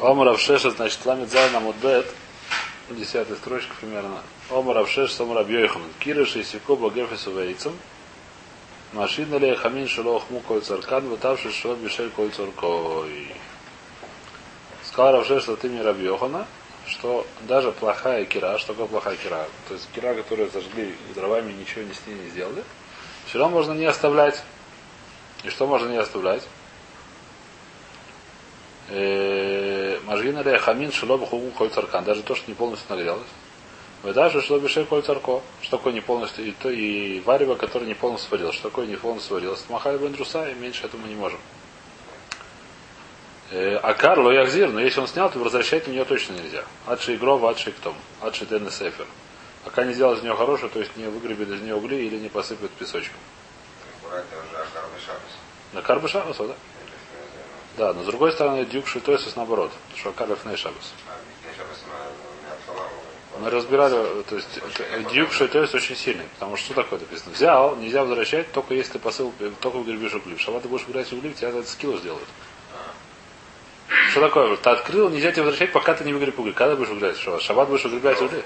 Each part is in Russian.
Омар Авшеша, значит, ламит зайна мудбет, десятая строчка примерно. Омар Авшеш, Омар Абьёйхан, Кирыш и Сикоба Гефесу Вейцем, Машина ли хамин шелох му коль царкан, вытавший шо бишель коль царкой. Сказал Равшеш, что ты мне Рабьёхана, что даже плохая кира, что такое плохая кира? То есть кира, которую зажгли дровами, ничего не с ней не сделали, все равно можно не оставлять. И что можно не оставлять? Мажгина ли хамин шелоб хугу коль царкан. Даже то, что не полностью нагрелось. Вы даже что бешей коль царко. Что такое не полностью, и то, и варево, которое не полностью сварилось. Что такое не полностью сварилось. Махали бендруса, и меньше этому не можем. А Карло Яхзир, но если он снял, то возвращать на нее точно нельзя. Адши Игрова, Адши Ктом, Адши Денне Сефер. Пока не сделал из нее хорошую, то есть не выгребет из нее угли или не посыпет песочком. На Карбы Шабас, да? Да, но с другой стороны, Дюк Шитойсус наоборот, что Карлов не Шабас. Мы разбирали, то есть Дюк Шитойс очень сильный, потому что что такое написано? Взял, нельзя возвращать, только если ты посыл, только выгребешь угли. В шаббат ты будешь выбирать угли, тебя за это скилл сделают. Что такое? Ты открыл, нельзя тебе возвращать, пока ты не выгреб угли. Когда будешь выгребать? Что? Шаббат будешь выгребать угли?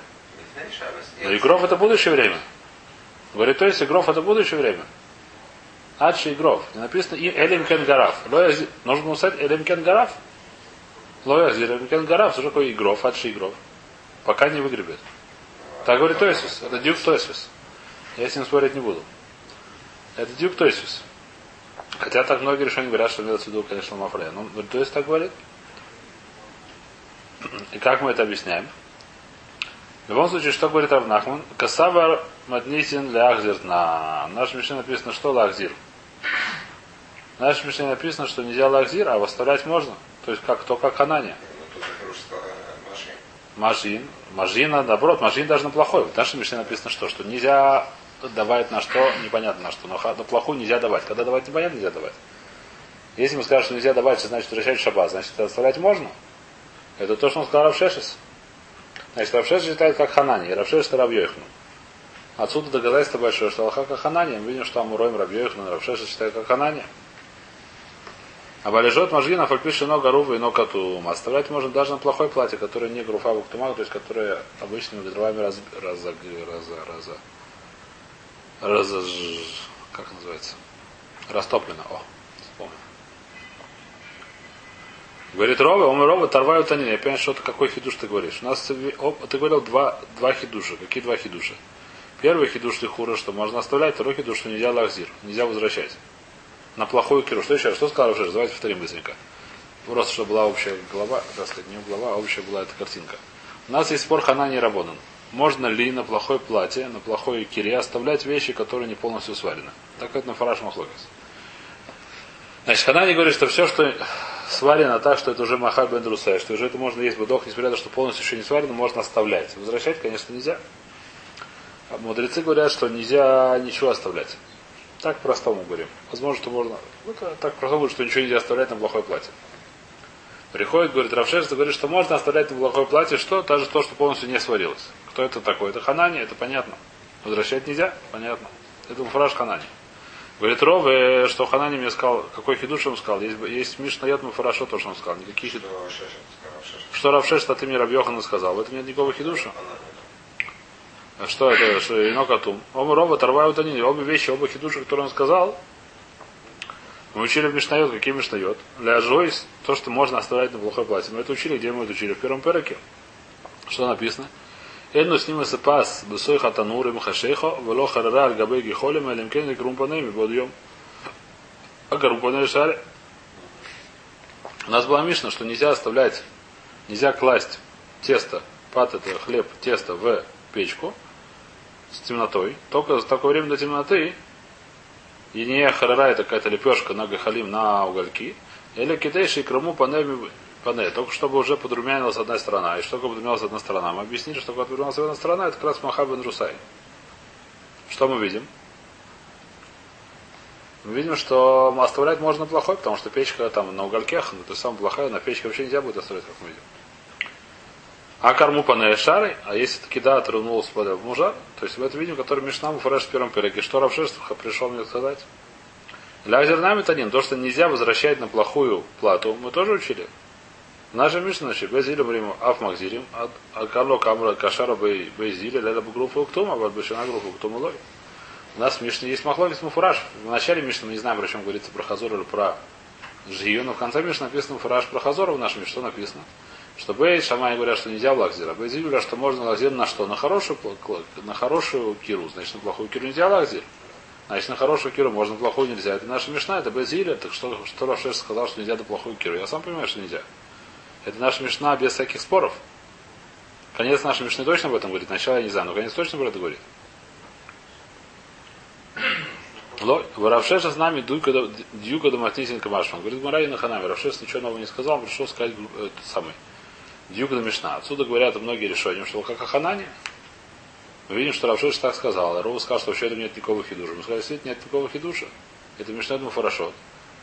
Но игров это будущее время. Говорит, то есть игров это будущее время. Адши игров. Не написано и Элим Кен Гараф. Нужно было сказать Элим Кен Гараф. Лоя Элим Кен Гараф. Что такое игров? Адши игров. Пока не выгребет. Так говорит Тойсус. Это Дюк Тойсус. Я с ним спорить не буду. Это Дюк Тойсус. Хотя так многие решения говорят, что имеется в виду, конечно, Мафрея. Но то есть так говорит. И как мы это объясняем? В любом случае, что говорит Равнахман? Касавар Матнисин Лахзир на нашем Мишне написано, что Лахзир. В нашем Мишне написано, что нельзя Лахзир, а восставлять можно. То есть как только Ханане. Мажин. Мажина, наоборот, Мажин даже на плохой. В нашем Мишне написано, что, что нельзя давать на что, непонятно на что. Но на плохую нельзя давать. Когда давать непонятно, нельзя давать. Если мы скажем, что нельзя давать, значит возвращать в шаббат, значит оставлять можно. Это то, что он сказал Равшешес. Значит, Равшеш считает как Ханани, и Равшеш это Равьехну. Отсюда доказательство большое, что Аллаха как Ханани. Мы видим, что Амуроим Равьехну, Равшеш считает как Ханани. А балежот мажгина фальпиши нога рува и нога тум. Оставлять можно даже на плохое платье, которое не груфа буктумак, то есть которое обычными ветровами раз, раз, раз, раз, раз, как называется? Растоплено. О, вспомнил. Говорит Рова, он Рова, торвают они. Я понимаю, что ты какой хидуш ты говоришь. У нас ты говорил два, два хидуша. Какие два хидуша? Первый хидуш лихура, что можно оставлять, второй хидуш, что нельзя лахзир, нельзя возвращать. На плохую киру. Что еще? Что сказал уже? Давайте повторим быстренько. Просто, чтобы была общая голова, так сказать, не голова, а общая была эта картинка. У нас есть спор хана не работан. Можно ли на плохое платье, на плохой кире оставлять вещи, которые не полностью сварены? Так это на фараш махлокис. Значит, Ханани говорит, что все, что сварено так, что это уже махай бен что уже это можно есть будох, несмотря на то, что полностью еще не сварено, можно оставлять. Возвращать, конечно, нельзя. А мудрецы говорят, что нельзя ничего оставлять. Так простому говорим. Возможно, что можно. Ну, это так простому, что ничего нельзя оставлять на плохое платье. Приходит, говорит, Равшерство говорит, что можно оставлять на плохое платье, что? Даже то, что полностью не сварилось. Кто это такой? Это Ханани, это понятно. Возвращать нельзя? Понятно. Это фраж Ханани. Говорит Ров, э, что Ханани мне сказал, какой хидуш он сказал. Есть, есть Мишна Йод Муфарашо, то, что он сказал. Никаких хидуш. Что Равшеш, что ты мне Рабьохана сказал. В этом нет никакого хидуша. А что это? Что Ино Катум. Оба Рова оторвают они. Обе вещи, оба хидуша, которые он сказал, мы учили в Мишнайот, какие Мишнайот? Для Жойс, то, что можно оставлять на плохой платье. Мы это учили, где мы это учили? В первом переке. Что написано? Эдну с ним пас бесой хатанурим хашейхо, вело харара аль гихолем, элем кен крумпанеми бодьем. А крумпанеми шаре. У нас была Мишна, что нельзя оставлять, нельзя класть тесто, пат это хлеб, тесто в печку с темнотой. Только за такое время до темноты и не харара это какая-то лепешка на гахалим на угольки. Или китайший крому панеми пане, только чтобы уже подрумянилась одна сторона. И что такое подрумянилась одна сторона? Мы объяснили, что такое подрумянилась одна сторона, это как раз Махабен Русай. Что мы видим? Мы видим, что оставлять можно плохой, потому что печка там на угольках, ну, это самая плохая, на печке вообще нельзя будет оставлять, как мы видим. А корму по шары, а если таки да, отрыгнулся под мужа, то есть в этом видим, который Мишнам Фареш в первом переке, что Равшество пришел мне сказать? Для озернами танин, то, что нельзя возвращать на плохую плату, мы тоже учили. Наша Мишна, значит, Безилем Риму Аф Макзирим, а Карло Камра Кашара Безиле, Леда группа Уктума, Бальбашина группа Уктума Лой. У нас в есть Махлокис Муфураж. В начале Мишны мы не знаем, про чем говорится, про Хазор или про Жию, но в конце Мишны написано Муфураж про Хазора в нашем Мишне. Что написано? Что Бей, Шамай говорят, что нельзя в лакзира. Бей говорят, что можно лакзир на что? На хорошую, на хорошую киру, значит, на плохую киру нельзя лакзир. Значит, на хорошую киру можно, плохую нельзя. Это наша мешна, это Безиля. Так что, что Равшеш сказал, что нельзя на плохую киру? Я сам понимаю, что нельзя. Это наша мешна без всяких споров. Конец нашей мешны точно об этом говорит. Начало я не знаю, но конец точно про это говорит. Равшеша с нами дюка доматнисин камашман. Говорит, Марай на ханаме. Равшеш ничего нового не сказал, он пришел сказать этот самый. Дюка до Мишна. Отсюда говорят многие решения, что как Аханане. Мы видим, что Равшеш так сказал. Рова сказал, что вообще этом нет никакого хидуша. Мы сказали, действительно нет никакого хидуша. Это Мишна, хорошо.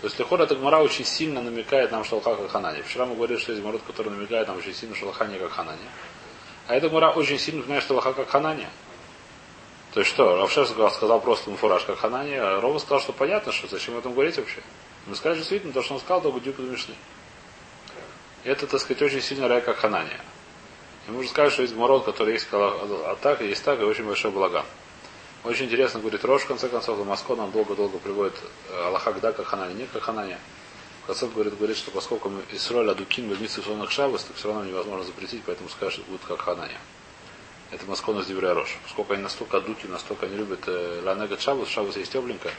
То есть Лехор эта Гмара очень сильно намекает нам, что как Ханане. Вчера мы говорили, что есть Гмарот, который намекает нам очень сильно, что не как Ханане. А эта Гмара очень сильно напоминает, что Алха как Ханане. То есть что, Равшеш сказал просто муфураж как Ханани, а Рова сказал, что понятно, что зачем об этом говорить вообще. Мы сказали, действительно, то, что он сказал, только Дюка Мишны. Это, так сказать, очень сильно рай как Ханания. И можно сказать, что есть Гмарот, который есть а так, есть так, и очень большой балаган. Очень интересно говорит Рош, в конце концов, Маско нам долго-долго приводит э, Аллаха да, как Ханани, не как Ханания. В конце говорит, говорит, что поскольку мы Исроль Адукин в Митсу Шабас, то все равно невозможно запретить, поэтому скажет, что будет как Ханания. Это Маскона с Дивря Рош. Поскольку они настолько дуки, настолько не любят э, Ланега Шабус, Шабус есть тепленько,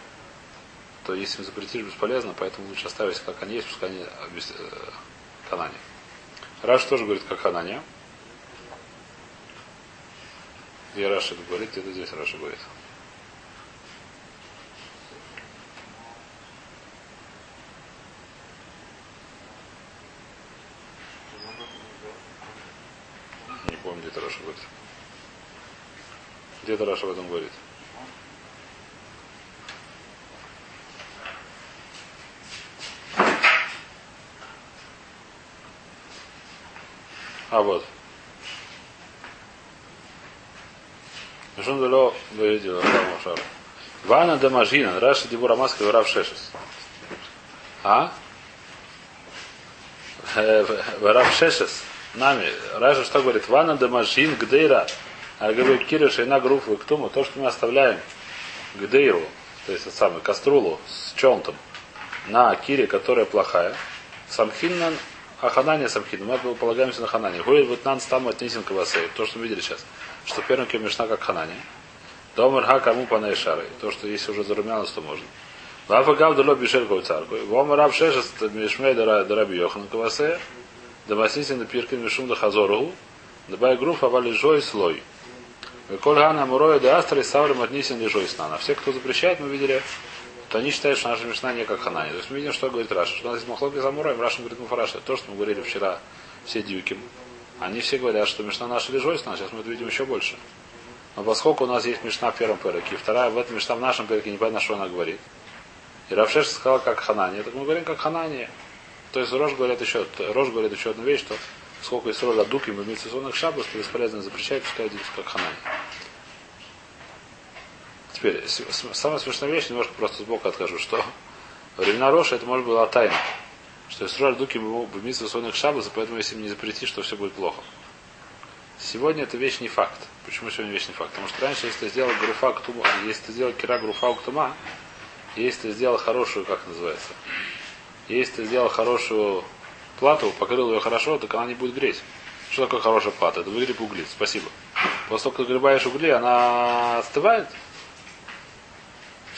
то если им запретишь бесполезно, поэтому лучше оставить как они есть, пускай они Хананья. Раши тоже говорит, как Хананья. Где Раши это говорит, это здесь Раши говорит. Не помню, где это Раши говорит. Где это Раши об этом говорит? А вот. Шун вело выйдет Шар. Вана Дамажина, Раша Дибура Маска Варав Шешес. А? Варав Шешес. Нами. Раша что говорит? Вана Дамажин Гдейра. А говорю, Кира Шейна группа к то, что мы оставляем Гдейру, то есть самый каструлу с чонтом на Кире, которая плохая, Самхиннан, а Ханане Самхин, мы полагаемся на Ханане. Гует вот нан стам отнесен к Васей, то, что мы видели сейчас, что первым кем Мишна как Ханане. Домер ха кому по шары, то, что если уже зарумянось, то можно. Вафа гав дало бишер царку. Вом раб шешест мишмей дараби йохан кавасе. Дамасисин пиркин мишум да хазору. Дабай группа вали жой слой. Кольгана Муроя де Астра и Савры Матнисин Лежойснана. Все, кто запрещает, мы видели, то они считают, что наша Мишна не как Ханани. То есть мы видим, что говорит Раша. Что у нас есть Махлоки за Муроем, Раша говорит Муфараша. То, что мы говорили вчера, все дюки. Они все говорят, что Мишна наша Лежойснана. Сейчас мы это видим еще больше. Но поскольку у нас есть Мишна в первом переке, и вторая в этом Мишна в нашем переке, непонятно, что она говорит. И Равшеш сказал, как Ханани. Так мы говорим, как Ханани. То есть Рож говорит еще, Рож говорит еще одну вещь, что сколько есть роля дуки, мы вместе с шабас, то бесполезно запрещает, пускай как ханани. Теперь, самая смешная вещь, немножко просто сбоку откажу, что времена Роша это может была тайна. Что есть роль дуки в митсу сонных шабаса, поэтому если им не запретить, что все будет плохо. Сегодня это не факт. Почему сегодня не факт? Потому что раньше, если ты сделал груфа ктума, если ты сделал кира груфа ктума, если ты сделал хорошую, как называется, если ты сделал хорошую плату, покрыл ее хорошо, так она не будет греть. Что такое хорошая плата? Это выгреб угли. Спасибо. После того, как ты гребаешь угли, она остывает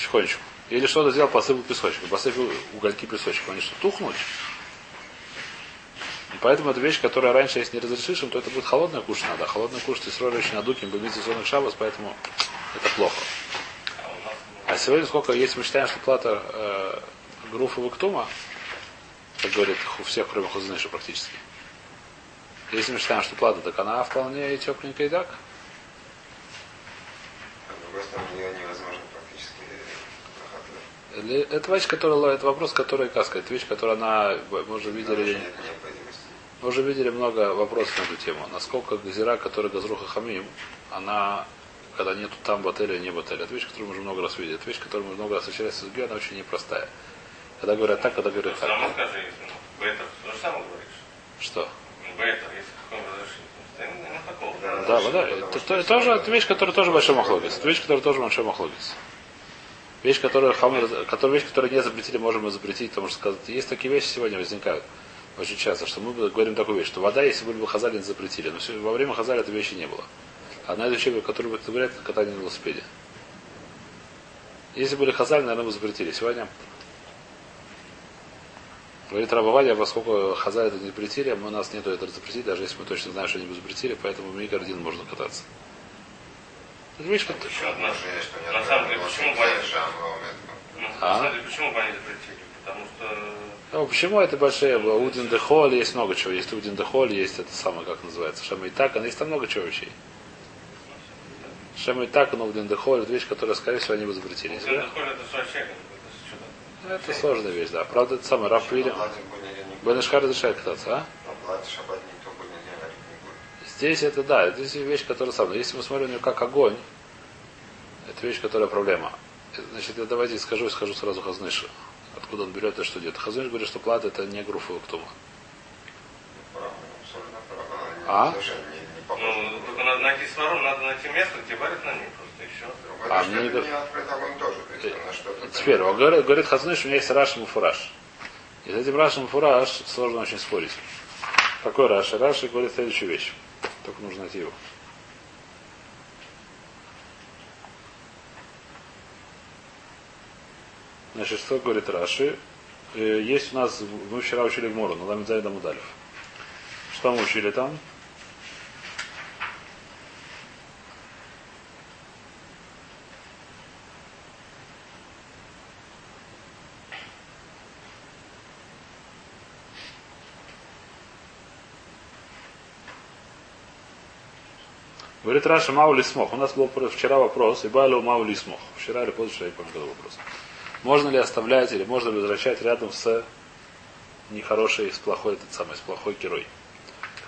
потихонечку. Или что-то сделал, посыпал песочком. Посыпал угольки песочком. Они что, тухнуть? И поэтому это вещь, которая раньше, если не разрешишь то это будет холодная кушать надо. А кушать и с ролью очень надуким, бы сезонных шабас, поэтому это плохо. А сегодня сколько, если мы считаем, что плата э, груфа вактума, как говорит у всех, кроме Хузныша практически. Если мы считаем, что плата, так она вполне тепленькая и так. Это вещь, которая, это вопрос, который, как сказать, вещь, которая она, мы уже видели, мы уже видели много вопросов на эту тему. Насколько газира, которая газруха хамим, она, когда нету там бателя, не бателя. Это вещь, которую мы уже много раз видели. Это вещь, которую мы много раз встречались с она очень непростая. Когда говорят так, когда говорят так. Скажи, ну, это то же самое говоришь. Что? Бейтер, если каком разрешении. Стоим на таком. Да, вода. Это, то- тоже это вещь, которая тоже большой махлогис. Это вещь, которая тоже большой махлогис. Вещь, которую хамер, которую вещь, которую не запретили, можем запретить, потому что сказать, есть такие вещи сегодня возникают очень часто, что мы говорим такую вещь, что вода, если были бы не запретили. Но всё- во время хазали этой вещи не было. Одна из вещей, которую говорят, это катание на велосипеде. Если были хазали, наверное, бы запретили. Сегодня Говорит Рабавадия, поскольку хазали это не запретили, мы, у нас нету этого запретить, даже если мы точно знаем, что они бы запретили, поэтому в один можно кататься. Вещь, как- Еще одна. Отношение, что не На самом деле, почему вот. Ну, А? На самом деле, почему бы они запретили? Потому что Ну, почему это большие? Удин де Холь, есть много чего. Есть Удин де Холь, есть это самое, как называется, Шема и Такан, есть там много чего вещей. Шема и Такан, Удин де Холь, это вещь, которая, скорее всего, они бы запретили. Это бы- ходит, это вообще что-то. Ну, Это сложная вещь, да. Правда, это самое, Раф Вильям. Платим будний день не Бен Ишхар разрешает кататься, а? Но платишь, а платить никто будний день говорить не будет. Здесь это да, здесь вещь, которая самая. Если мы смотрим на нее как огонь, это вещь, которая проблема. Значит, я давайте скажу и скажу сразу Хазныша. Откуда он берет и что делает. Хазныш говорит, что плата это не груфа право. А? Ну, только надо найти свару, надо найти место, где варят на ней просто, и все. Другое а мне это не что-то... Теперь, он говорит, говорит Хазныш, у меня есть Раш и Муфураж. И с этим Раш и Муфураж сложно очень спорить. Какой Раш? Раш говорит следующую вещь. Только нужно найти его. Значит, что говорит Раши? Э, Есть у нас, мы вчера учили в Мору, на Ламидзай Дамудалев. Что мы учили там? Говорит Раша Маули смог. У нас был вчера вопрос, и Байлу Маули смог. Вчера или позавчера, я не помню, когда вопрос. Можно ли оставлять или можно ли возвращать рядом с нехорошей, с плохой, этот самый, с плохой герой,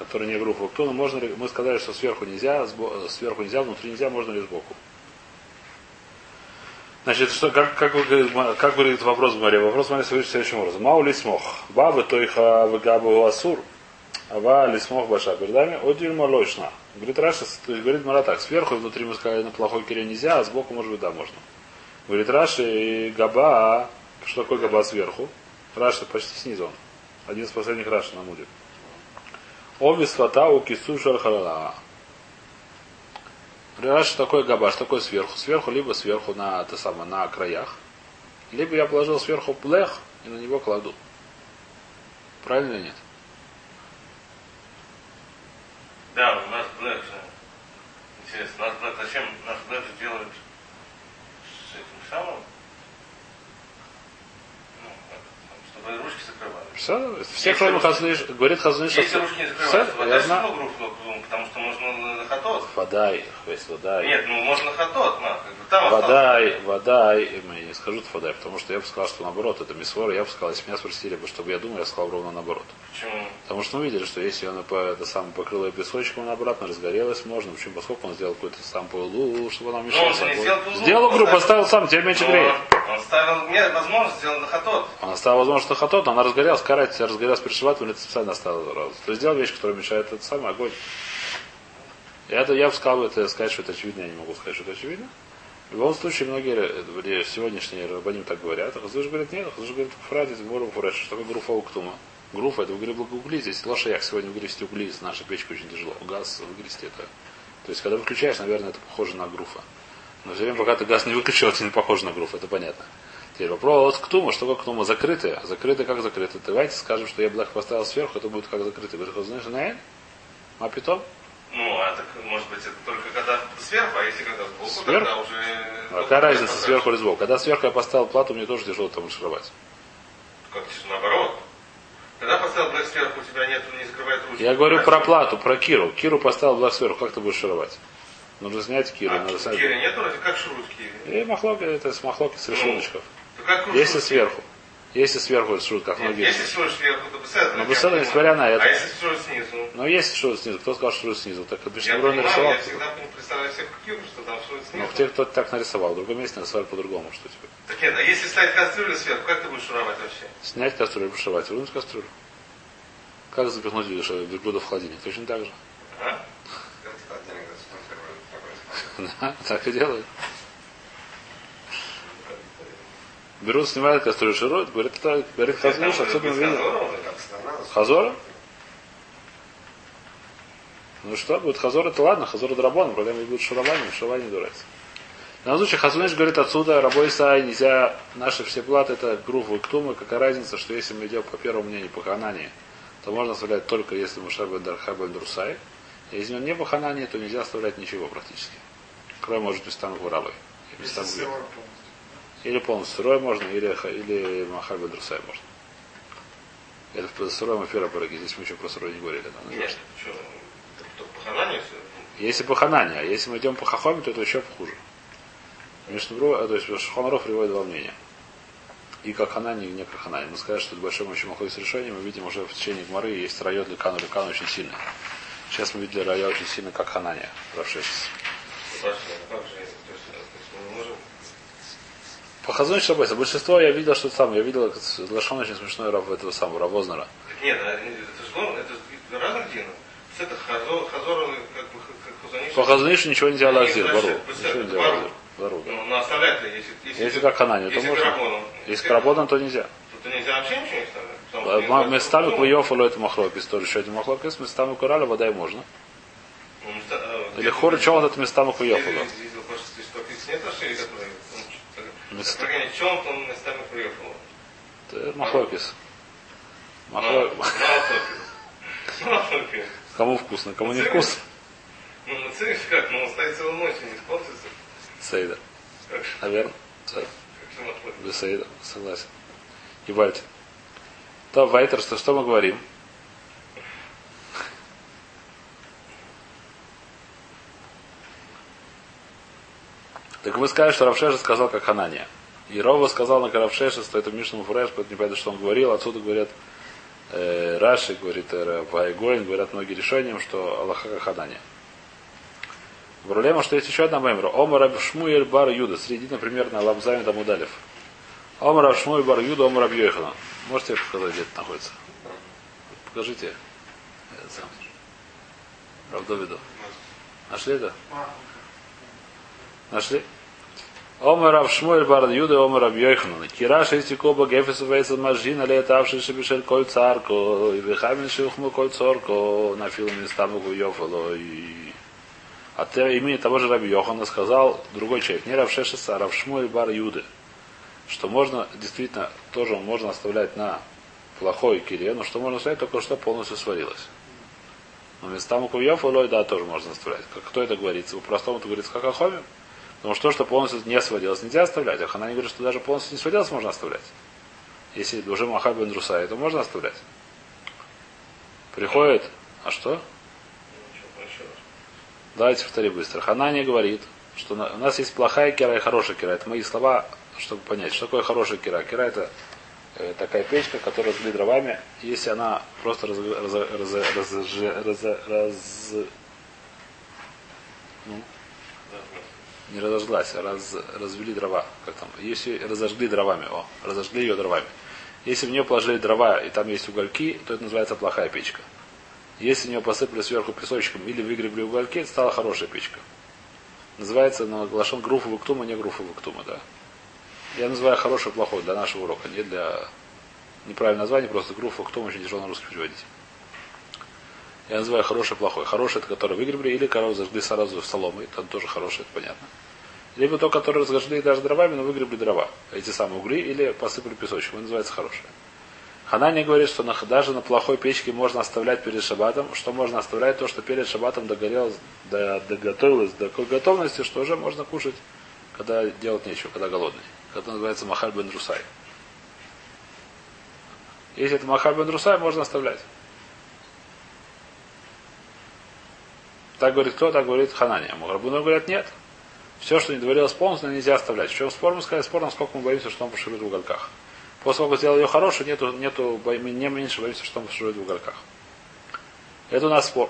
который не группа. Кто, ну, можно ли, мы сказали, что сверху нельзя, сбо- сверху нельзя, внутри нельзя, можно ли сбоку. Значит, что, как, как, как выглядит вопрос в? Вопрос в море следующим образом. Маули смог. Бабы тойха вегабу асур. Ава лисмох баша передами, одюль молочна. Говорит Раша, то говорит Мара так, сверху и внутри мы сказали на плохой кире нельзя, а сбоку может быть да, можно. Говорит Раша, и габа, что такое габа сверху? Раша почти снизу он. Один из последних Раша на муде. Овис фатау кису шархалала. Говорит, что такое габа, что такое сверху? Сверху, либо сверху на, это самое, на краях, либо я положил сверху плех и на него кладу. Правильно или нет? Да, у нас Блэк же. Интересно, наш Блэк, зачем наш Блэк же делает с этим самым? Ну, чтобы ручки закрывали. Все, все кроме Хазныш, говорит Хазныш, Если не вода все равно группу, потому что можно на хатот. Вода, есть вода. Нет, ну можно на хатот, на, как бы, там Вода, осталось. вода, я не скажу вода, потому что я бы сказал, что наоборот, это мисвора, я бы сказал, если меня спросили бы, чтобы я думал, я сказал ровно наоборот. Почему? Потому что мы видели, что если она по, это сам покрыла песочком, она обратно разгорелась, можно. Почему? Поскольку он сделал какой-то сам полу, чтобы она мешала. он не собой. сделал полу, Сделал он группу, поставил- сам, теперь меньше Ну, греет. Он ставил мне возможность сделать на хатот. Он оставил возможность, что хатот, но она разгорелась, карать, разгорелась перешивать, он это специально оставил сразу. То есть сделал вещь, которая мешает этот самый огонь. И это я бы сказал, это сказать, что это очевидно, я не могу сказать, что это очевидно. В любом случае, многие сегодняшние рабаним так говорят. А Хазуш говорит, нет, Хазуш говорит, в Мору Фуреш, что такое груфа уктума. Груфа, это выгребли угли, здесь лошаях сегодня выгрести угли, из нашей печки очень тяжело. Газ выгрести это. То есть, когда выключаешь, наверное, это похоже на груфа. Но все время, пока ты газ не выключил, это не похоже на груф, это понятно. Теперь вопрос ктума, что такое ктума? Закрытые. А закрытые как закрытые? Давайте скажем, что я блах поставил сверху, это будет как закрытый. Говорит, знаешь, не? А питом? Ну, а так, может быть, это только когда сверху, а если когда сбоку, Сверху? тогда уже... А какая разница, сверху или сбоку? Когда сверху я поставил плату, мне тоже тяжело там шаровать. Как наоборот. Когда поставил блэк сверху, у тебя нет, не закрывает ручку. Я говорю про плату, про Киру. Киру поставил блах сверху, как ты будешь шаровать? Нужно снять Киру, А надо снять. Кири нет вроде, как шрут Кири? И махлоки, это с махлоки с решеточков. То как шрут Если Кири? сверху. Если сверху шут, как Нет, многие. если всего сверху, то беседа. Ну, беседа, несмотря на это. А если всего снизу? Но есть шут снизу. Кто сказал, что шут снизу? Так Я Бишневрон понимаю, нарисовал. я всегда представляю себе Киру, что там шрут Но снизу. те, кто так нарисовал, в другом месте нарисовали по-другому, что теперь. Так нет, а если ставить кастрюлю сверху, как ты будешь шуровать вообще? Снять кастрюлю, пошивать, вынуть кастрюлю. Как запихнуть верблюда в холодильник? Точно так же. А? Это. Да, так и делают. Берут, снимают кастрюлю, шируют, говорит, это, говорит, Хазуш, отсюда мы видим. Так страна. Хазора? Ну что, будет Хазор, это ладно, Хазор Драбон, проблема будет Шурабаним дурается. В данном случае Хазуныш говорит отсюда, рабой Сай, нельзя, наши все платы, это груфы и ктумы, какая разница, что если мы идем по первому мнению, по Ханане, то можно оставлять только если Мушар бен Дарха бен Друсай. Если он не по Ханане, то нельзя оставлять ничего практически. Кроме, может, местам Гуралой. И Или полностью сырой можно, или, или Махаль бен Друсай можно. Это в сырой эфира пороги, здесь мы еще про сырой не говорили. Да? Нет, что, по Ханане? Если по Ханане, а если мы идем по Хахоме, то это еще хуже. Мишнабру, а, то есть Шхонаров приводит два мнения. И как Ханане, и не как Ханане. Мы сказали, что это большой мощи махой с решением. Мы видим уже в течение Гмары есть район Ликану, Ликану очень сильный. Сейчас мы видели район очень сильно, как Ханане. Спрашиваю, а как же, то есть, то есть мы не можем По Хазону Шабайса. Большинство я видел, что это самое. Я видел Лашон очень смешной рав этого самого. Так Нет, это это разных динов. Это Хазор, Хазор, как бы, как Хазаниш. По Хазонишу ничего лазить, значит, вору. пусть Ничего лазить. Вору, да. Ну, но если... Если, Если как Ханане, то можно. Карабоном. Если Карабодан, то нельзя. То нельзя вообще ничего не не Местами знаю, Куйофалу это махлокис, тоже еще один махлокис, местами Курали вода и можно. ну, а, Или хор, что он это местами Куйофалу? Если- если вы хочете, что пить нет ошибки, которые... ну, они, чем он там местами приехал? Это махлокис. Мало Махло- сопи. Мало сопи. Кому вкусно, кому не вкусно. Ну, на цель как? Ну, он стоит целую ночь и не испортится. Сейда. Наверное. Без Сейда. Согласен. Ебальте. То, Вайтер, что, что мы говорим? Так мы сказали, что Равшеша сказал, как Ханания. И Рова сказал на Равшеша, что это Мишна Фуреш, поэтому не понятно, что он говорил. Отсюда говорят э, Раши, говорит э, Вайгоин, говорят многие решениям, что Аллаха как Ханания. Проблема, что есть еще одна мемра. Омар Шмуэль Бар Юда. Среди, например, на Лабзаме Дамудалев. Омар Шмуэль Бар Юда, Омар Абьёйхана. Можете показать, где это находится? Покажите. Э. Равдовиду. Нашли это? Нашли? Омар Рав Шмуэль Бар Юда, Омар Абьёйхана. Кираш есть коба гефес вейсел мажина летавший шебешель коль царко. И вихамин шелхму коль цорко. На филме стамуку йофало. И от имени того же Раби Йохана сказал другой человек, не Равшешеса, а Равшмуэль Бар Юды, что можно, действительно, тоже можно оставлять на плохой кире, но что можно оставлять только что полностью сварилось. Но местам кувьев и да, тоже можно оставлять. Кто это говорится? По-простому это говорится как Ахоме. Потому что то, что полностью не сварилось, нельзя оставлять. А Ханани говорит, что даже полностью не сварилось, можно оставлять. Если уже Махаб бен Друсай, то можно оставлять. Приходит, а что? Раз. Давайте повтори быстро. Ханани говорит, что у нас есть плохая кира и хорошая кира. Это мои слова, чтобы понять, что такое хорошая кира. Кира это э, такая печка, которая разгли дровами. Если она просто раз, раз, раз, раз, раз, раз- ну, не разожглась, а раз, развели дрова. Как там? Если разожгли дровами, о, разожгли ее дровами. Если в нее положили дрова и там есть угольки, то это называется плохая печка. Если в нее посыпали сверху песочком или выгребли угольки, это стала хорошая печка. Называется на глашон груфа вуктума, не груфа вуктума, да. Я называю хороший плохой для нашего урока, не для неправильное название, просто груфа вуктума очень тяжело на русский переводить. Я называю хороший плохой. Хороший это который выгребли, или корову зажгли сразу в соломой, там тоже хороший, это понятно. Либо то, которое разожгли даже дровами, но выгребли дрова. Эти самые угли, или посыпали песочком. Это называется хорошее. Ханани говорит, что на, даже на плохой печке можно оставлять перед шабатом. Что можно оставлять? То, что перед шабатом догорелось, до, доготовилось до такой готовности, что уже можно кушать, когда делать нечего, когда голодный. Это называется махаль бен. Если это махаль бен можно оставлять. Так говорит кто? Так говорит Ханани. А Мухарбуны говорят, нет. Все, что не доварилось полностью, нельзя оставлять. В чем спор? Мы сказали, спор, насколько мы боимся, что он поширует в уголках. После того, как сделал ее хорошую, нету, нету, мы не меньше боимся, что он поширует в уголках. Это у нас спор.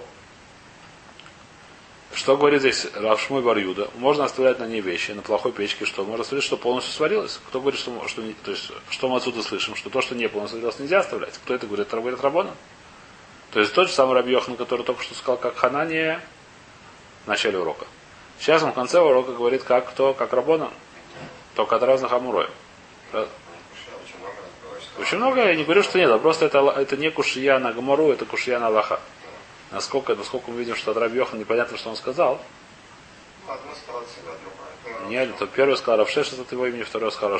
Что говорит здесь Равшмой Барюда? Можно оставлять на ней вещи, на плохой печке, что можно оставлять, что полностью сварилось. Кто говорит, что, что, то есть, что мы отсюда слышим, что то, что не полностью сварилось, нельзя оставлять. Кто это говорит? Это говорит Рабона. То есть тот же самый Раби Йохан, который только что сказал, как Ханания в начале урока. Сейчас он в конце урока говорит, как кто, как Рабона, только от разных амуроев. Очень много я не говорю, что нет, а просто это, это не кушия на Гамару, это кушия на Аллаха. Насколько, насколько мы видим, что от Раби непонятно, что он сказал. ну. Нет, то первый сказал Равшеш, от его имени, второй сказал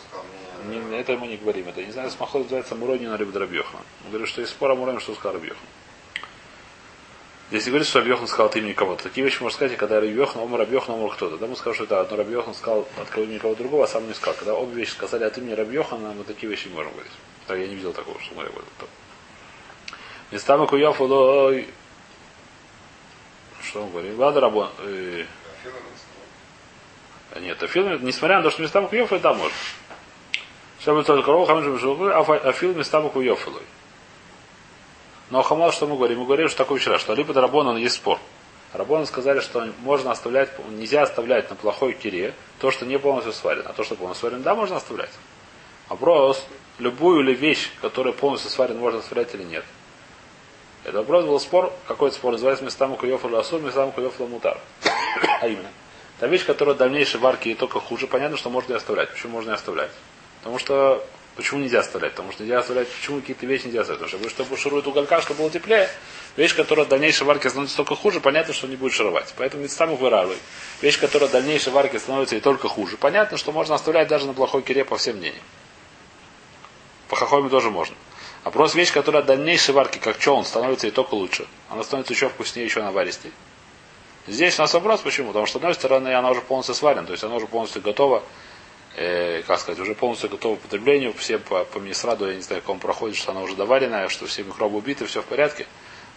сказал мнение. Не, это мы не говорим. Это не знаю, смаход называется Мурони на Риб Рабьехан. Он говорит, что есть спор о Муроне, что сказал Если говорит, что Рабьехан сказал от имени кого-то, такие вещи можно сказать, когда Рабьехан, Омар Рабьехан, Омар кто-то. Да мы скажем, что это одно Рабьехан сказал от имени кого-то другого, а сам не сказал. Когда обе вещи сказали от имени Рабьехана, мы такие вещи не можем говорить. Так я не видел такого, что мы говорим. Местами Куяфу лой. Что он говорит? Ладно, Рабон. э. Нет, Афил, несмотря на то, что местами Куяфу, это да, может. Шабы только корову, хамджи бешулы, афил местами Куяфу но Хамал, что мы говорим? Мы говорим, что такое вчера, что либо Рабона есть спор. Рабоны сказали, что можно оставлять, нельзя оставлять на плохой кире то, что не полностью сварено. А то, что полностью сварено, да, можно оставлять. Вопрос, любую ли вещь, которая полностью сварена, можно оставлять или нет. Это вопрос был спор, какой спор называется местам Куйофа Асур, местам Куйофа Мутар. А именно. Та вещь, которая в дальнейшей варке и только хуже, понятно, что можно и оставлять. Почему можно и оставлять? Потому что Почему нельзя оставлять? Потому что нельзя оставлять, почему какие-то вещи нельзя оставлять? Потому что, чтобы ширует уголька, чтобы было теплее, вещь, которая в дальнейшей варке становится только хуже, понятно, что не будет шаровать. Поэтому ведь там выравливай. Вещь, которая в дальнейшей варке становится и только хуже, понятно, что можно оставлять даже на плохой кире по всем мнениям. По хохоме тоже можно. А просто вещь, которая от дальнейшей варки, как чон, становится и только лучше. Она становится еще вкуснее, еще наваристей. Здесь у нас вопрос, почему? Потому что, с одной стороны, она уже полностью сварена, то есть она уже полностью готова, э, как сказать, уже полностью готова к употреблению, все по, по Мисраду, я не знаю, как он проходит, что она уже доваренная, что все микробы убиты, все в порядке.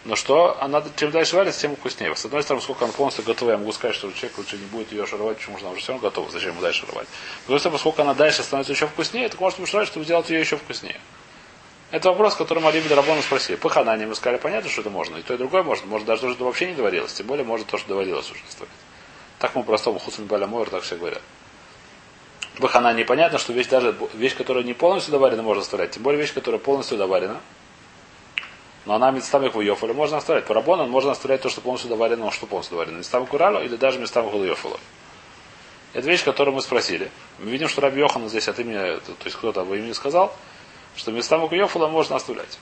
Но что она чем дальше варится, тем вкуснее. С одной стороны, сколько она полностью готова, я могу сказать, что человек лучше не будет ее шаровать, потому что она уже все равно готова. Зачем ему дальше шаровать? С другой стороны, поскольку она дальше становится еще вкуснее, так может быть, чтобы сделать ее еще вкуснее. Это вопрос, который Мария Бедрабону спросили. По Ханане мы сказали, понятно, что это можно. И то, и другое можно. Может, даже то, что вообще не доварилось. Тем более, может, то, что доварилось уже оставить. Так мы простому Хусам Баля так все говорят. В Ханане понятно, что вещь, даже вещь, которая не полностью доварена, можно оставлять. Тем более вещь, которая полностью доварена. Но она местами хуйофоля можно оставлять. По рабону можно оставлять то, что полностью доварено, но что полностью доварено. Местами куралу или даже местами хуйофоля. Это вещь, которую мы спросили. Мы видим, что Раби Йохан здесь от имени, то есть кто-то об имени сказал, что местами хуйофоля можно оставлять.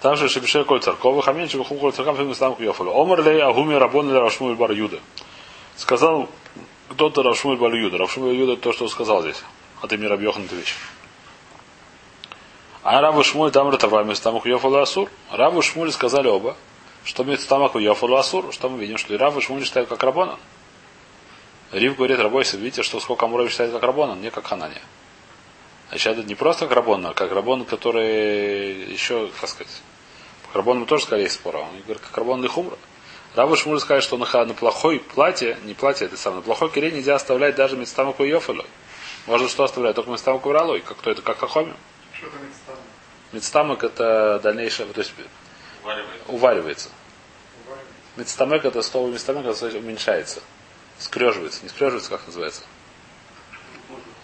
Там же Шебешер Коль Царкова, Хамин Шебехум Коль Царкам Фим Ислам Куйофалу. Омар лей Агуми Рабон ле Рашмуэль Бар Юда. Сказал кто-то Рашмуэль Бар Юда. Рашмуэль Юда то, что он сказал здесь. От имени Раби Йохан вещь. А Раву Шмуль там Ратава Местамах Йофалу Асур. Раву Шмуль сказали оба, что Местамах Йофалу Асур, что мы видим, что и Раву Шмуль считают как Рабона. Рив говорит, Рабойся, видите, что сколько Амуров считает как Рабона, не как Ханания. Значит, это не просто как Рабон, а как Рабон, который еще, как сказать, по Рабону тоже сказали есть спора. Он говорит, как Рабон Лихумра. Рабу Шмуль сказать, что на, на плохой платье, не платье, это самое, на плохой кире нельзя оставлять даже Мецтамаку Йофалой. Можно что оставлять? Только Мецтамаку Ралой. Как кто это? Как Хахоми? Что это мецтамак? Мецтамак это дальнейшее, то есть Уваривается. уваривается. Мецтамек это слово мецтамек, это уменьшается. Скреживается. Не скреживается, как называется?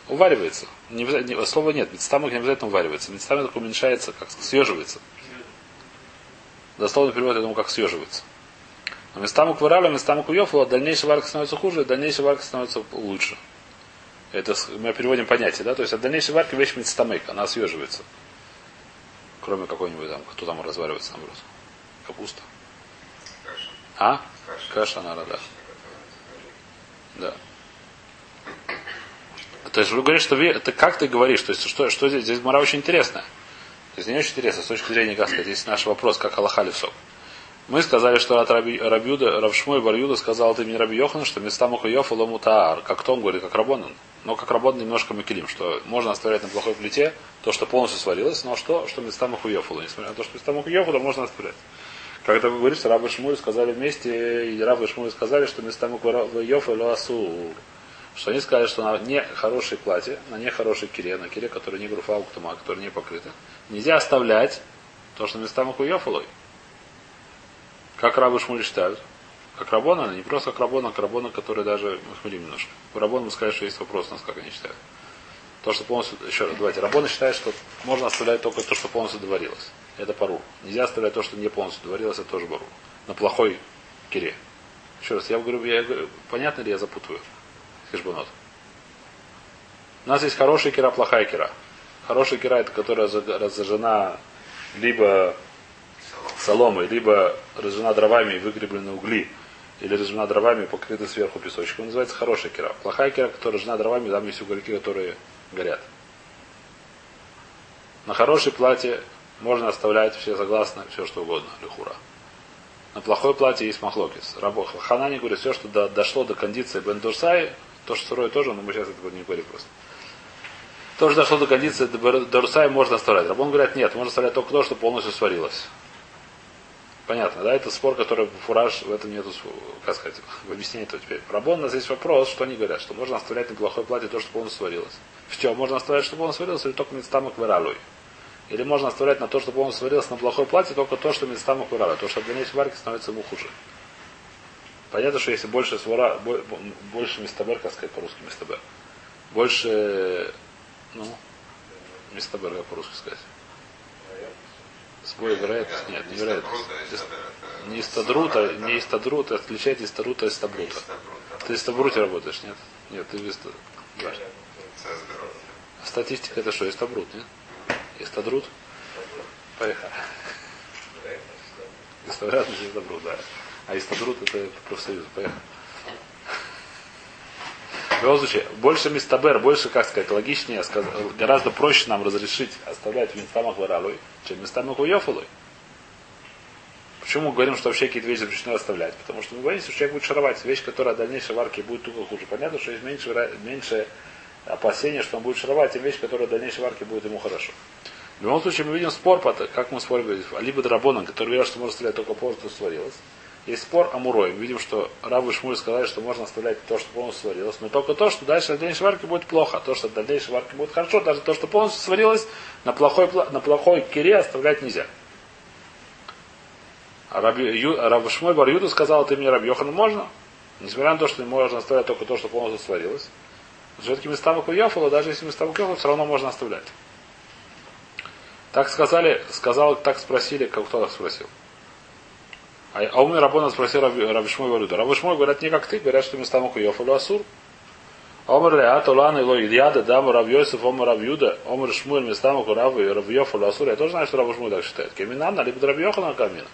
Уваривается. Не, не- слова нет. Мецтамек не обязательно уваривается. Мецтамек уменьшается, как съеживается. Дословно перевод, я думаю, как съеживается. Но местаму кваралю, местаму куйофу, дальнейшая варка становится хуже, дальнейшая варка становится лучше. Это мы переводим понятие, да? То есть от дальнейшей варки вещь мецтамек, она съеживается. Кроме какой-нибудь там, кто там разваривается наоборот. Капуста. Каша. А? Каша. Каша, наверное, да. Да. То есть вы говорите, что вы, это как ты говоришь, то есть что, что здесь, здесь Мара очень интересная. То есть не очень интересно, с точки зрения, как сказать, здесь наш вопрос, как Аллаха Левсок. Мы сказали, что от Раби, Рабиуда, Равшмой Барюда сказал ты мне Раби Йохан, что места Мухайофа Лому Таар, как то он говорит, как Рабонан. Но как Рабон немножко макелим, что можно оставлять на плохой плите то, что полностью сварилось, но что, что места Мухайофа, несмотря на то, что места Мухайофа, можно оставлять. Когда вы говорите, Раб и Шмуль сказали вместе, и Раб и Шмуль сказали, что места Мухайофа Ласу, что они сказали, что на нехорошее платье, на нехорошей кире, на кире, которая не груфа уктума, которая не покрыта, нельзя оставлять то, что места Мухайофалой. Как рабы Шмуль считают? Как Рабона, не просто как Рабона, как Рабона, который даже мы хмелим немножко. У Рабона мы скажем, что есть вопрос у нас, как они считают. То, что полностью, еще раз, давайте, Рабона считает, что можно оставлять только то, что полностью доварилось. Это пару. Нельзя оставлять то, что не полностью доварилось, это тоже бару. На плохой кире. Еще раз, я говорю, я понятно ли я запутываю? Хешбонот. У нас есть хорошая кира, плохая кира. Хорошая кира это которая разожжена либо соломой, либо разжена дровами и выгреблены угли, или разжена дровами и покрыта сверху песочком. Называется хорошая кира. Плохая кира, которая разжена дровами, там есть угольки, которые горят. На хорошей платье можно оставлять, все согласны, все что угодно, лихура. На плохое платье есть махлокис. Ханани говорит, все, что до, дошло до кондиции бендурсай, то, что сырое тоже, но мы сейчас это не говорим просто. То, что дошло до кондиции дурсай, можно оставлять. Рабон говорят, нет, можно оставлять только то, что полностью сварилось. Понятно, да? Это спор, который фураж, в этом нету, как сказать, в объяснении то теперь. Рабон, у нас есть вопрос, что они говорят, что можно оставлять на плохое платье то, что полностью сварилось. В чем? Можно оставлять, что полностью сварилось, или только местамок выралуй. Или можно оставлять на то, чтобы он сварился на плохое платье, только то, что местам акурала. То, что в дальнейшей варке становится ему хуже. Понятно, что если больше свара, больше местабер, как сказать по-русски местабер, больше, ну, местабер, как по-русски сказать. Сбой вероятность? Нет, не вероятность. Не истадрута, не истадрута, отличает истадрута от истабрута. Ты истабруте работаешь, нет? Нет, ты в истадруте. Статистика это что, истабрут, нет? Истадрут? Поехали. Истадрут, Истадрут, да. А Истадрут это профсоюз. Поехали. В любом случае, больше мистабер, больше, как сказать, логичнее, гораздо проще нам разрешить оставлять в местамах чем местамах уёфалой. Почему мы говорим, что вообще какие-то вещи запрещено оставлять? Потому что мы боимся, что человек будет шаровать. Вещь, которая в дальнейшей варке будет только хуже. Понятно, что есть меньше, меньше опасения, что он будет шаровать, тем вещь, которая в дальнейшей варке будет ему хорошо. В любом случае мы видим спор, как мы спорим, либо драбоном, который говорят, что можно стрелять только полностью сварилось. Есть спор о мурой. Мы видим, что Рабы и Шмуль сказали, что можно оставлять то, что полностью сварилось, но только то, что дальше в дальнейшей варке будет плохо. То, что в дальнейшей варке будет хорошо, даже то, что полностью сварилось, на плохой, на плохой кире оставлять нельзя. А Раби, Ю, Раби Шмуль Бар Юда сказал, ты мне Раби Йохану можно? Несмотря на то, что можно оставлять только то, что полностью сварилось. Все-таки места Макуяфала, даже если места Макуяфала, все равно можно оставлять. Так сказали, сказал, так спросили, как кто так спросил. А, а у меня Рабона спросил Рабишмой Валюда. Рабишмой говорят не как ты, говорят, что места Мухуев или Асур. Омар Леат, Улан, Ило Ильяда, Дама, Рав Йосиф, Омар Рав Юда, Омар Шмуэль, места Мухурав, и Рав Йоф, Асур. Я тоже знаю, что Рав Шмуэль так считает. Кеминанна, либо Рав Йохана Камина.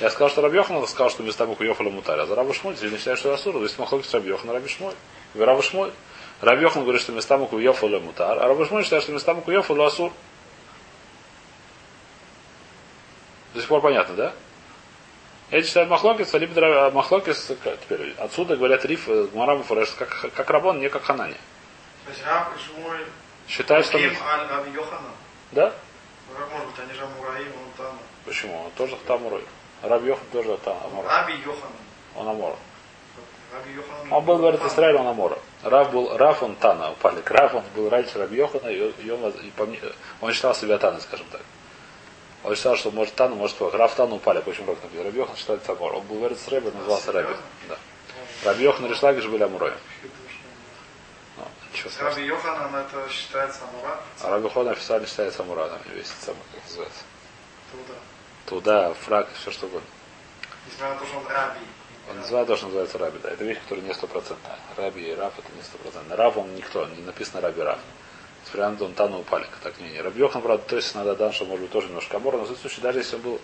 Я сказал, что Рав Йохана сказал, что места Мухуев или Мутарь. А за Шмуэль, ты не считаешь, что Асур. То есть Махлокис. Рав Шмуэль. Рав Йохан говорит, что места Мухуев или Мутар. А Рав Шмуэль считает, что места Мухуев или Асур. До сих пор понятно, да? Эти считают Махлокис, а либо Махлокис, теперь отсюда говорят Риф, э, Гмарам Фуреш, как, как Рабон, не как Ханани. Раб Считают, что... Да? Может быть, они же Амураим, он там. Почему? Он тоже Тамурой. Раби Йохан тоже там Амура. Раби Йохана. Он Йохана. Он был, говорит, Израиль, он Амора. Рав был, Рав он Тана, упали. Рав он был раньше Раби Йохана, и, он, и он считал себя Тана, скажем так. Он считал, что может Тану, может плохо. Рав Тану упали, почему как написано. Раби Йохан считал Тамор. Он был в Эрец Рэбе, назывался Раби. Да. Раби Йохан и Ришлаги же были Амуроем. Ну, Раби это считается Амура? А Раби Йохан официально считается Амура, там весь самый, как называется. Туда. Туда, фраг, все что угодно. Несмотря на то, что он Раби. Он называет то, что называется Раби, да. Это вещь, которая не стопроцентная. Раби и Раф это не стопроцентная. Рав он никто, не написано Раби Раф. Спрям он тану упали, так не. Раби Йохан, правда, то есть надо дан, что может быть тоже немножко Амор, но в случае, даже если он был,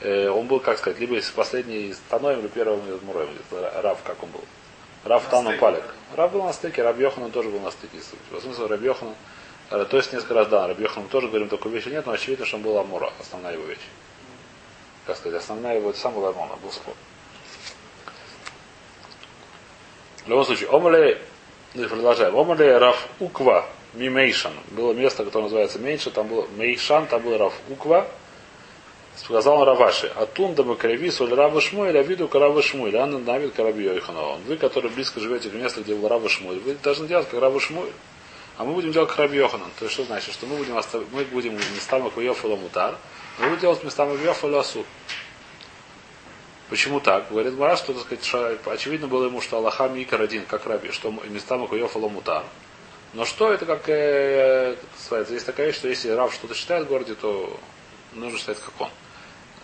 э, он был, как сказать, либо из последний из Таноем, или первым из Муроем, Рав, как он был. Рав Тану Палик. Рав был на стыке, Раби Йохан тоже был на стыке. В смысле, Раби Йохан, э, то есть несколько раз, да, Раби Йохан тоже говорим, такой вещи нет, но очевидно, что он был Амура, основная его вещь. Как сказать, основная его, сам был Амура, был спор. В любом случае, Омале, продолжаем. Омале Раф Уква, Мимейшан. Было место, которое называется меньше, там было Мейшан, там был Раф Уква. Сказал Раваши, Атун да Макареви, соль Рава Шмуэль, а виду Карава Шмуэль, Анна Навид Караби Йоханова. Вы, которые близко живете к месту, где был Рава Шмуэль, вы должны делать как Рава Шмуэль. А мы будем делать как Раби Йоханан. То есть что значит? Что мы будем, остав... мы будем местам Акуйофала Мутар, мы будем делать местам Акуйофала Асур. Почему так? Говорит Мара, что, так сказать, очевидно было ему, что Аллаха Микар один, как раби, что места Махуев Аламутар. Но что это как, э, как называется, есть такая вещь, что если Рав что-то считает в городе, то нужно считать как он.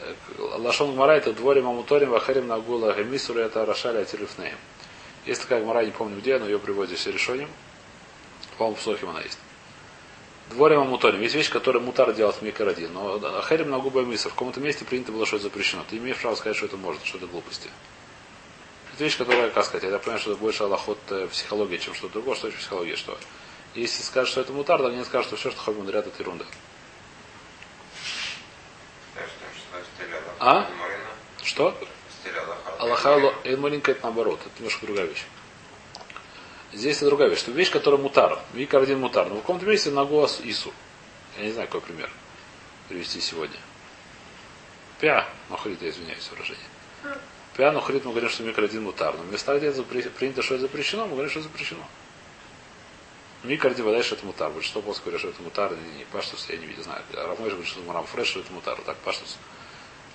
Э, Лашон Гмара это дворим амуторим вахарим нагула гемисуру это рашали атирифнеем. Есть такая Гмара, не помню где, но ее приводит здесь решением. По-моему, в Сохим она есть. Дворим амуторим. Есть вещь, которую мутар делать микер один. Но ахерим на губа миср. В каком-то месте принято было, что это запрещено. Ты имеешь право сказать, что это можно, что это глупости. Это вещь, которая, как сказать, я понимаю, что это больше аллахот э, психологии, чем что-то другое, что это психология, что. Если скажешь, что это мутар, то они скажут, что все, что хобби мудрят, это ерунда. А? Что? Аллаха. Аллаха Эйн маленькая это наоборот. Это немножко другая вещь. Здесь это другая вещь. Что вещь, которая мутар. Викар один мутар. Но в каком-то месте на голос Ису. Я не знаю, какой пример привести сегодня. Пя, махрит, я извиняюсь, выражение. Пя, нухрит, мы говорим, что микро один мутар. Но в местах, где принято, что это запрещено, мы говорим, что это запрещено. Микро один вода, что это мутар. Большинство после говорят, что это мутар, или не паштус, я не видел, знаю. Рамой же говорит, что марам фреш, что это мутар. Так, паштус.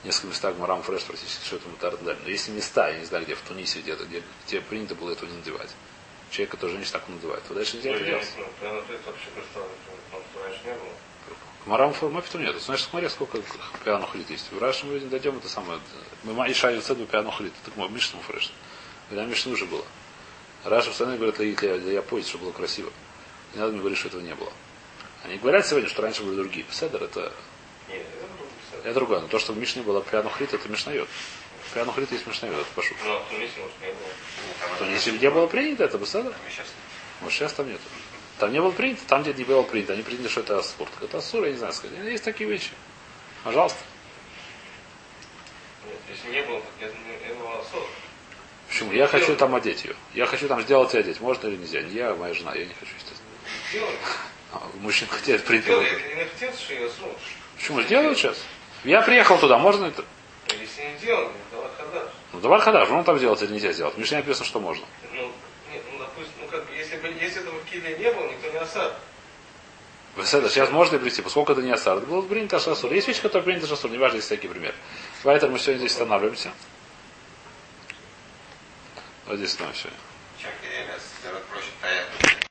В нескольких местах марам фреш практически, что это мутар и так далее. Но если места, я не знаю, где, в Тунисе где-то, где, где принято было этого не надевать. Человека тоже не так надевает. Вот дальше нельзя это делать. Не. Марам Мапиту нет. Значит, смотри, сколько пиану хлит есть. В Раши мы не дойдем, это самое. Мы Маиша и Цеду пиану хлит. Так мы Мишну фреш. Когда Мишну уже было. Раша постоянно говорят, для, для, для японцев, чтобы было красиво. Не надо мне говорить, что этого не было. Они говорят сегодня, что раньше были другие. Седер это, Нет, это другое. Но то, что в Мишне было пиану хлит, это Мишнает. Пиану хлит есть Мишнает, это пошу. Ну, а в Тунисе, может, не было. То если где было принято, это бы Седер. Сейчас. Вот сейчас там нет. Там не было принято, там, где не было принято, они приняли, что это спорт. Это ассур, я не знаю сказать. Есть такие вещи. Пожалуйста. Если не было, было особо. Почему? Я хочу там одеть ее. Я хочу там сделать и одеть. Можно или нельзя? Не я, а моя жена. Я не хочу, естественно. А, мужчина принято. Хотел, срок. Почему? Сделают сейчас. Я приехал туда, можно это? Если не делал, давай хадаш. Ну давай хадаш, он там сделать или нельзя сделать. Мишне написано, что можно. Ну, нет, ну, допустим, ну, как бы, если бы, если этого в Киле не было, никто не осад. Беседа, сейчас можно ли прийти, поскольку это не асар. Это было принято шасур. Есть вещи, которые приняты шасур, неважно, есть всякий пример. Поэтому мы сегодня здесь останавливаемся. Вот здесь остановимся.